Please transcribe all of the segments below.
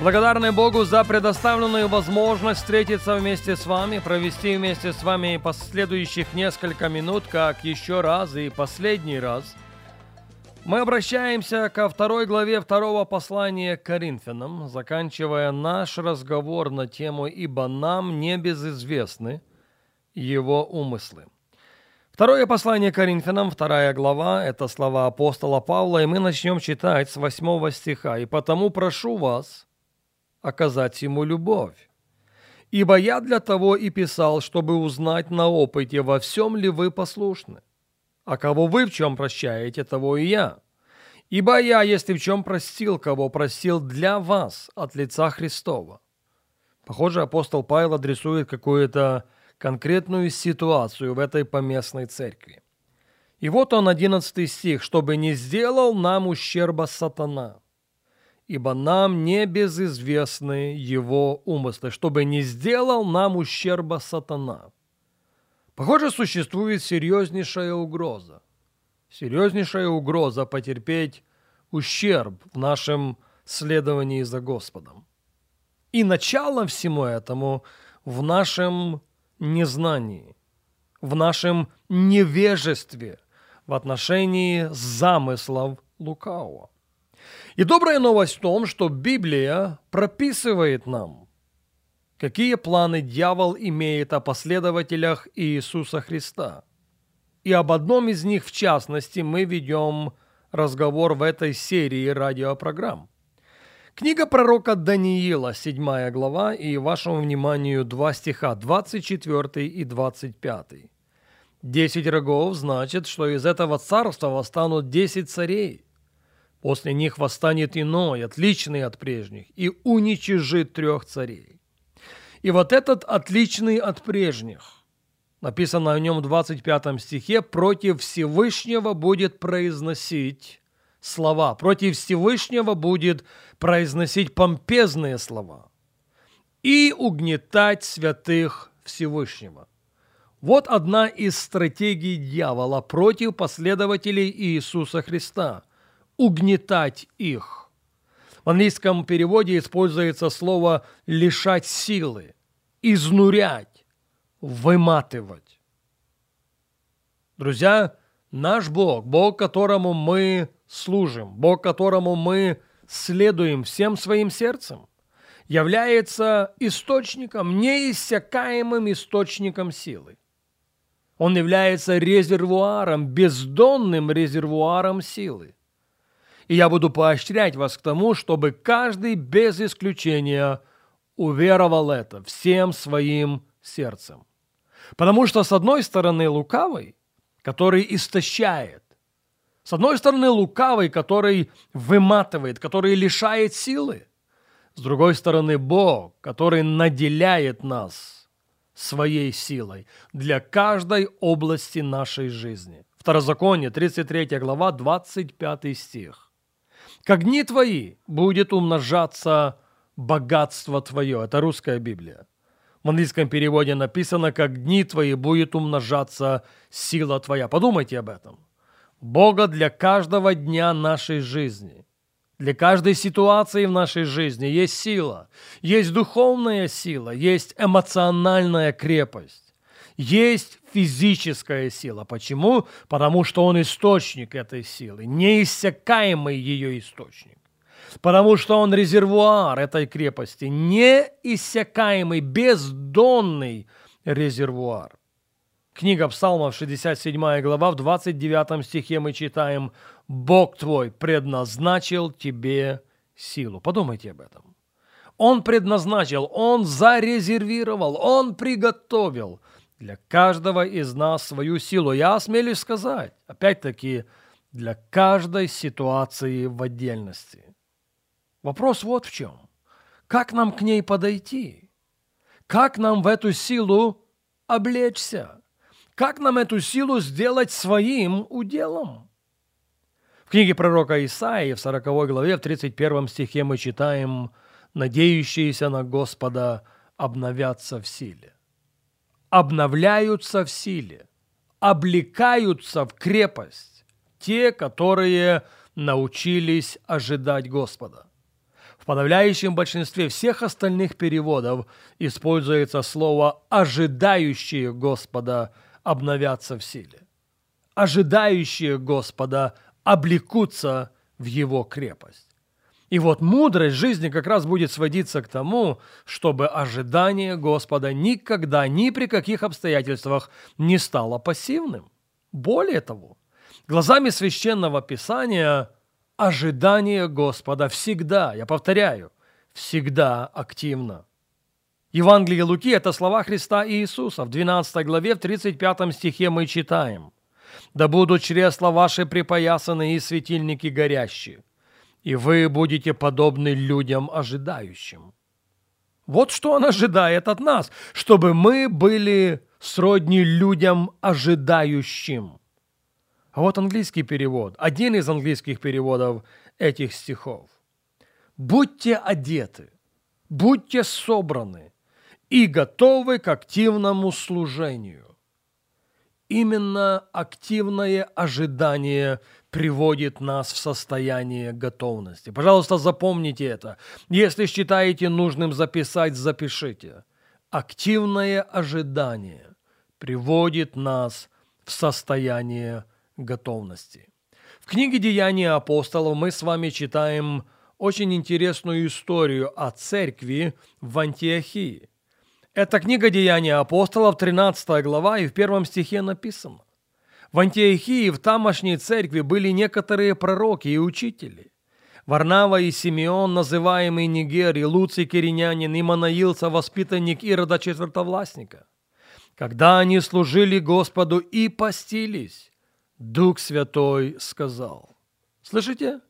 Благодарны Богу за предоставленную возможность встретиться вместе с вами, провести вместе с вами последующих несколько минут, как еще раз и последний раз. Мы обращаемся ко второй главе второго послания к Коринфянам, заканчивая наш разговор на тему «Ибо нам не безызвестны его умыслы». Второе послание Коринфянам, вторая глава, это слова апостола Павла, и мы начнем читать с восьмого стиха. «И потому прошу вас оказать ему любовь. Ибо я для того и писал, чтобы узнать на опыте, во всем ли вы послушны. А кого вы в чем прощаете, того и я. Ибо я, если в чем простил, кого простил для вас от лица Христова». Похоже, апостол Павел адресует какую-то конкретную ситуацию в этой поместной церкви. И вот он, одиннадцатый стих, «Чтобы не сделал нам ущерба сатана, ибо нам не безызвестны его умыслы, чтобы не сделал нам ущерба сатана». Похоже, существует серьезнейшая угроза. Серьезнейшая угроза потерпеть ущерб в нашем следовании за Господом. И начало всему этому в нашем незнании, в нашем невежестве в отношении замыслов лукавого. И добрая новость в том, что Библия прописывает нам, какие планы дьявол имеет о последователях Иисуса Христа. И об одном из них, в частности, мы ведем разговор в этой серии радиопрограмм. Книга пророка Даниила, 7 глава, и вашему вниманию два стиха, 24 и 25. Десять рогов значит, что из этого царства восстанут десять царей. После них восстанет иной, отличный от прежних, и уничижит трех царей. И вот этот отличный от прежних, написано о нем в 25 стихе, против Всевышнего будет произносить слова, против Всевышнего будет произносить помпезные слова и угнетать святых Всевышнего. Вот одна из стратегий дьявола против последователей Иисуса Христа – угнетать их. В английском переводе используется слово «лишать силы», «изнурять», «выматывать». Друзья, наш Бог, Бог, которому мы служим, Бог, которому мы следуем всем своим сердцем, является источником, неиссякаемым источником силы. Он является резервуаром, бездонным резервуаром силы. И я буду поощрять вас к тому, чтобы каждый без исключения уверовал это всем своим сердцем. Потому что, с одной стороны, лукавый, который истощает, с одной стороны, лукавый, который выматывает, который лишает силы. С другой стороны, Бог, который наделяет нас своей силой для каждой области нашей жизни. Второзаконие, 33 глава, 25 стих. «Как дни твои будет умножаться богатство твое». Это русская Библия. В английском переводе написано, как дни твои будет умножаться сила твоя. Подумайте об этом. Бога для каждого дня нашей жизни. Для каждой ситуации в нашей жизни есть сила, есть духовная сила, есть эмоциональная крепость, есть физическая сила. Почему? Потому что Он источник этой силы, неиссякаемый ее источник. Потому что Он резервуар этой крепости, неиссякаемый, бездонный резервуар. Книга Псалмов, 67 глава, в 29 стихе мы читаем «Бог твой предназначил тебе силу». Подумайте об этом. Он предназначил, Он зарезервировал, Он приготовил для каждого из нас свою силу. Я осмелюсь сказать, опять-таки, для каждой ситуации в отдельности. Вопрос вот в чем. Как нам к ней подойти? Как нам в эту силу облечься? Как нам эту силу сделать своим уделом? В книге пророка Исаии в 40 главе, в 31 стихе мы читаем «Надеющиеся на Господа обновятся в силе». Обновляются в силе, облекаются в крепость те, которые научились ожидать Господа. В подавляющем большинстве всех остальных переводов используется слово «ожидающие Господа обновятся в силе». Ожидающие Господа облекутся в Его крепость. И вот мудрость жизни как раз будет сводиться к тому, чтобы ожидание Господа никогда, ни при каких обстоятельствах не стало пассивным. Более того, глазами священного писания ожидание Господа всегда, я повторяю, всегда активно. Евангелие Луки – это слова Христа Иисуса. В 12 главе, в 35 стихе мы читаем «Да будут чресла ваши припоясаны и светильники горящие, и вы будете подобны людям ожидающим». Вот что Он ожидает от нас, чтобы мы были сродни людям ожидающим. А вот английский перевод, один из английских переводов этих стихов. «Будьте одеты, будьте собраны и готовы к активному служению». Именно активное ожидание приводит нас в состояние готовности. Пожалуйста, запомните это. Если считаете нужным записать, запишите. Активное ожидание приводит нас в состояние готовности. В книге «Деяния апостолов» мы с вами читаем очень интересную историю о церкви в Антиохии. Это книга «Деяния апостолов», 13 глава, и в первом стихе написано. В Антиохии, в тамошней церкви были некоторые пророки и учители. Варнава и Симеон, называемый и Луций Киринянин, и Манаилца, воспитанник Ирода Четвертовластника. Когда они служили Господу и постились, Дух Святой сказал. Слышите?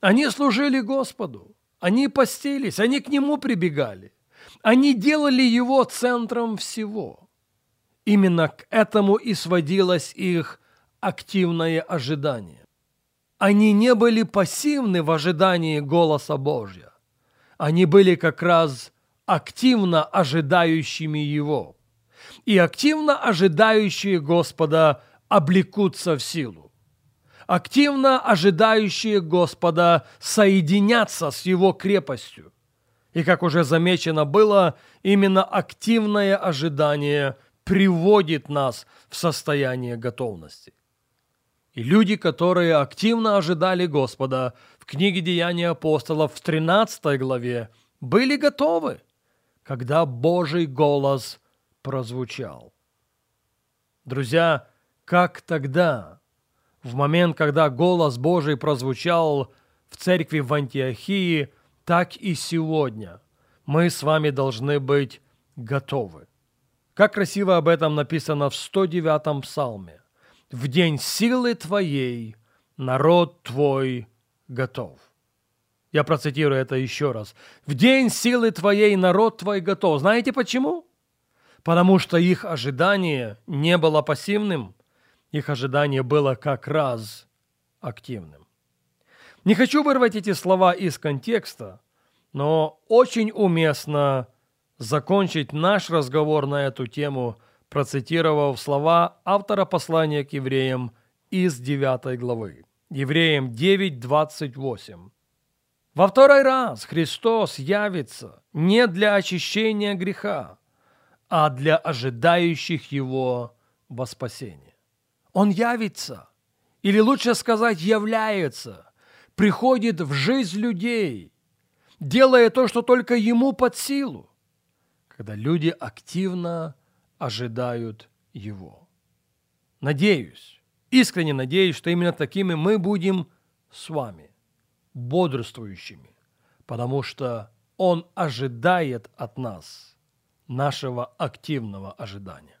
Они служили Господу, они постились, они к Нему прибегали. Они делали Его центром всего. Именно к этому и сводилось их активное ожидание. Они не были пассивны в ожидании голоса Божья. Они были как раз активно ожидающими Его. И активно ожидающие Господа – облекутся в силу. Активно ожидающие Господа соединятся с Его крепостью. И, как уже замечено было, именно активное ожидание приводит нас в состояние готовности. И люди, которые активно ожидали Господа в книге Деяния апостолов в 13 главе, были готовы, когда Божий голос прозвучал. Друзья, как тогда, в момент, когда голос Божий прозвучал в церкви в Антиохии, так и сегодня мы с вами должны быть готовы. Как красиво об этом написано в 109-м псалме. «В день силы Твоей народ Твой готов». Я процитирую это еще раз. «В день силы Твоей народ Твой готов». Знаете почему? Потому что их ожидание не было пассивным, их ожидание было как раз активным. Не хочу вырвать эти слова из контекста, но очень уместно закончить наш разговор на эту тему, процитировав слова автора послания к евреям из 9 главы. Евреям 9.28. Во второй раз Христос явится не для очищения греха, а для ожидающих Его во спасение. Он явится, или лучше сказать, является, приходит в жизнь людей, делая то, что только ему под силу, когда люди активно ожидают его. Надеюсь, искренне надеюсь, что именно такими мы будем с вами, бодрствующими, потому что Он ожидает от нас нашего активного ожидания.